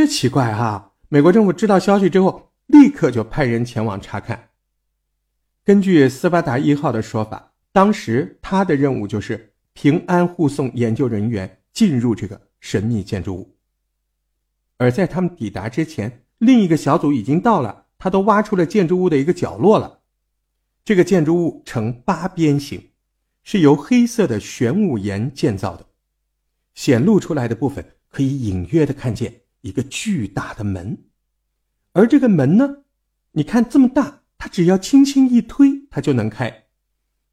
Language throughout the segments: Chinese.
这奇怪哈！美国政府知道消息之后，立刻就派人前往查看。根据斯巴达一号的说法，当时他的任务就是平安护送研究人员进入这个神秘建筑物。而在他们抵达之前，另一个小组已经到了，他都挖出了建筑物的一个角落了。这个建筑物呈八边形，是由黑色的玄武岩建造的，显露出来的部分可以隐约的看见。一个巨大的门，而这个门呢，你看这么大，它只要轻轻一推，它就能开。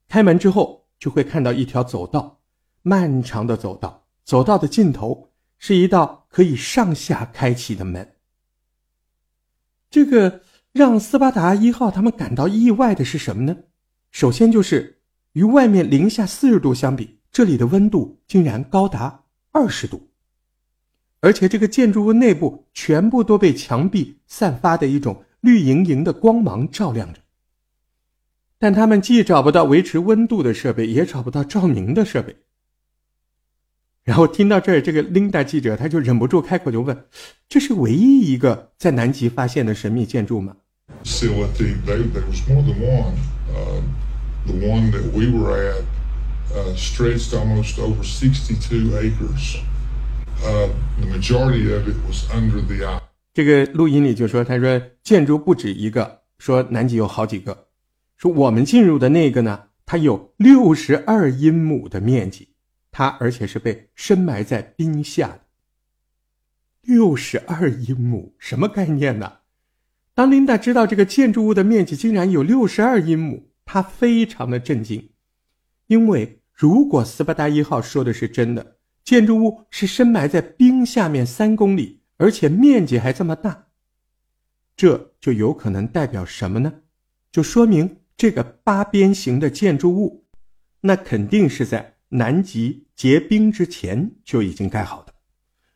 开门之后，就会看到一条走道，漫长的走道，走道的尽头是一道可以上下开启的门。这个让斯巴达一号他们感到意外的是什么呢？首先就是与外面零下四十度相比，这里的温度竟然高达二十度。而且这个建筑物内部全部都被墙壁散发的一种绿莹莹的光芒照亮着，但他们既找不到维持温度的设备，也找不到照明的设备。然后听到这儿，这个琳达记者他就忍不住开口就问：“这是唯一一个在南极发现的神秘建筑吗？” See, what the there was more than one. The one that we were at stretched almost over sixty-two acres. The majority of it was under the eye. 这个录音里就说，他说建筑不止一个，说南极有好几个，说我们进入的那个呢，它有六十二英亩的面积，它而且是被深埋在冰下的。六十二英亩什么概念呢？当琳达知道这个建筑物的面积竟然有六十二英亩，她非常的震惊，因为如果斯巴达一号说的是真的。建筑物是深埋在冰下面三公里，而且面积还这么大，这就有可能代表什么呢？就说明这个八边形的建筑物，那肯定是在南极结冰之前就已经盖好的，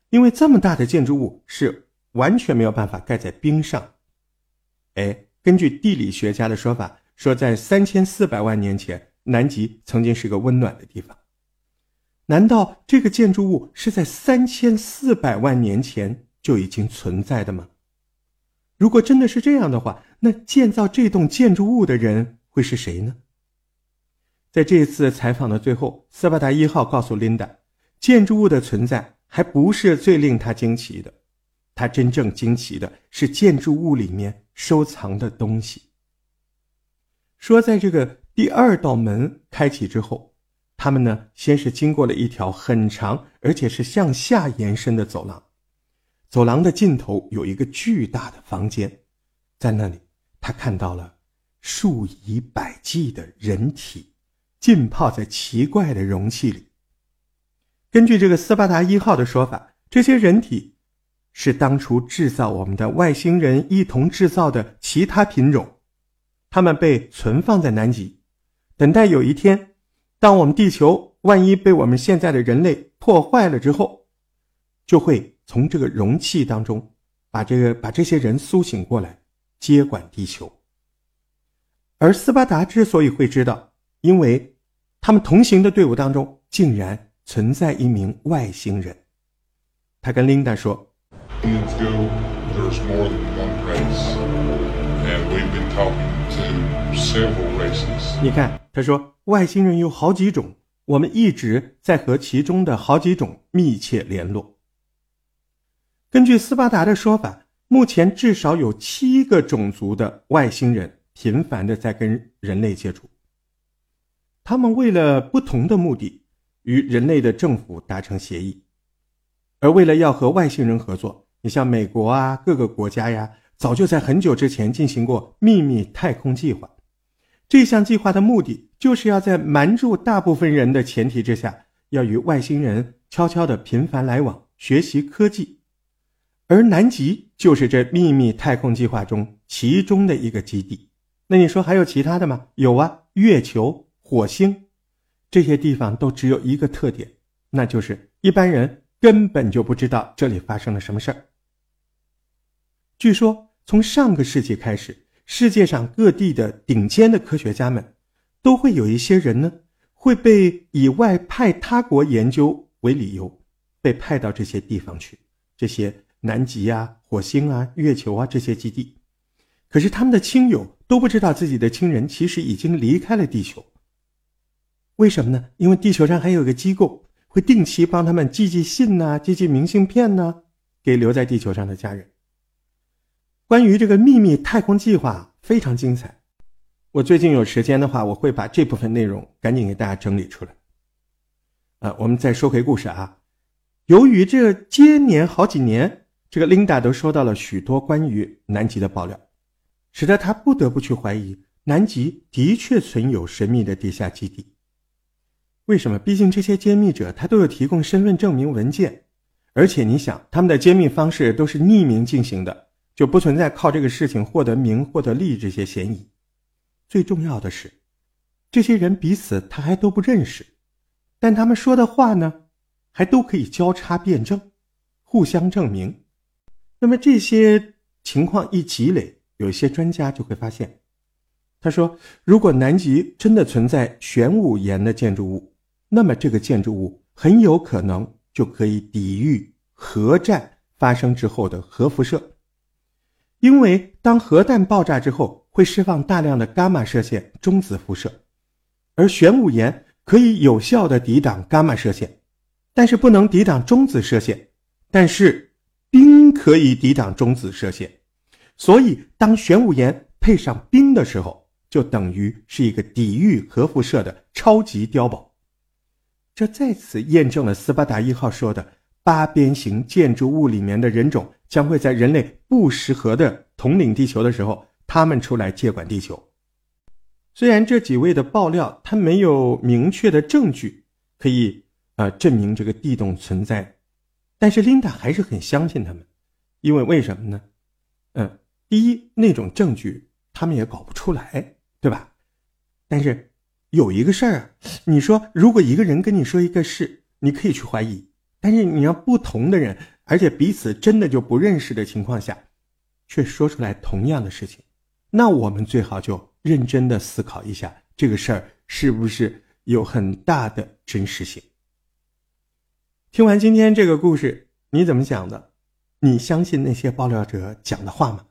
因为这么大的建筑物是完全没有办法盖在冰上。哎，根据地理学家的说法，说在三千四百万年前，南极曾经是个温暖的地方。难道这个建筑物是在三千四百万年前就已经存在的吗？如果真的是这样的话，那建造这栋建筑物的人会是谁呢？在这次采访的最后，斯巴达一号告诉琳达，建筑物的存在还不是最令他惊奇的，他真正惊奇的是建筑物里面收藏的东西。说，在这个第二道门开启之后。他们呢，先是经过了一条很长，而且是向下延伸的走廊。走廊的尽头有一个巨大的房间，在那里，他看到了数以百计的人体浸泡在奇怪的容器里。根据这个斯巴达一号的说法，这些人体是当初制造我们的外星人一同制造的其他品种，他们被存放在南极，等待有一天。当我们地球万一被我们现在的人类破坏了之后，就会从这个容器当中把这个把这些人苏醒过来，接管地球。而斯巴达之所以会知道，因为他们同行的队伍当中竟然存在一名外星人。他跟琳达说：“你看。”他说：“外星人有好几种，我们一直在和其中的好几种密切联络。根据斯巴达的说法，目前至少有七个种族的外星人频繁的在跟人类接触。他们为了不同的目的，与人类的政府达成协议。而为了要和外星人合作，你像美国啊，各个国家呀，早就在很久之前进行过秘密太空计划。”这项计划的目的就是要在瞒住大部分人的前提之下，要与外星人悄悄的频繁来往，学习科技。而南极就是这秘密太空计划中其中的一个基地。那你说还有其他的吗？有啊，月球、火星这些地方都只有一个特点，那就是一般人根本就不知道这里发生了什么事儿。据说从上个世纪开始。世界上各地的顶尖的科学家们，都会有一些人呢，会被以外派他国研究为理由，被派到这些地方去。这些南极啊、火星啊、月球啊这些基地。可是他们的亲友都不知道自己的亲人其实已经离开了地球。为什么呢？因为地球上还有个机构会定期帮他们寄寄信呐、寄寄明信片呐，给留在地球上的家人。关于这个秘密太空计划非常精彩，我最近有时间的话，我会把这部分内容赶紧给大家整理出来。啊，我们再说回故事啊。由于这接连好几年，这个琳达都收到了许多关于南极的爆料，使得她不得不去怀疑南极的确存有神秘的地下基地。为什么？毕竟这些揭秘者他都有提供身份证明文件，而且你想，他们的揭秘方式都是匿名进行的，就不存在靠这个事情获得名、获得利这些嫌疑。最重要的是，这些人彼此他还都不认识，但他们说的话呢，还都可以交叉辩证，互相证明。那么这些情况一积累，有一些专家就会发现，他说，如果南极真的存在玄武岩的建筑物，那么这个建筑物很有可能就可以抵御核战发生之后的核辐射，因为当核弹爆炸之后会释放大量的伽马射线、中子辐射，而玄武岩可以有效的抵挡伽马射线，但是不能抵挡中子射线，但是冰可以抵挡中子射线，所以当玄武岩配上冰的时候，就等于是一个抵御核辐射的超级碉堡。这再次验证了斯巴达一号说的八边形建筑物里面的人种将会在人类不适合的统领地球的时候，他们出来接管地球。虽然这几位的爆料他没有明确的证据可以呃证明这个地洞存在，但是琳达还是很相信他们，因为为什么呢？嗯，第一，那种证据他们也搞不出来，对吧？但是。有一个事儿啊，你说如果一个人跟你说一个事，你可以去怀疑；但是你要不同的人，而且彼此真的就不认识的情况下，却说出来同样的事情，那我们最好就认真的思考一下，这个事儿是不是有很大的真实性。听完今天这个故事，你怎么想的？你相信那些爆料者讲的话吗？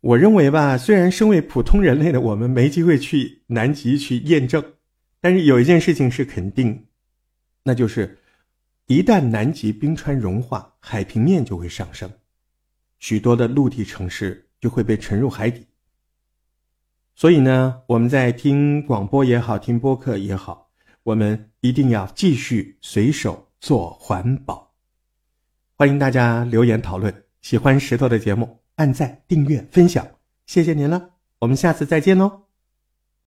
我认为吧，虽然身为普通人类的我们没机会去南极去验证，但是有一件事情是肯定，那就是一旦南极冰川融化，海平面就会上升，许多的陆地城市就会被沉入海底。所以呢，我们在听广播也好，听播客也好，我们一定要继续随手做环保。欢迎大家留言讨论，喜欢石头的节目。按赞、订阅、分享，谢谢您了，我们下次再见喽。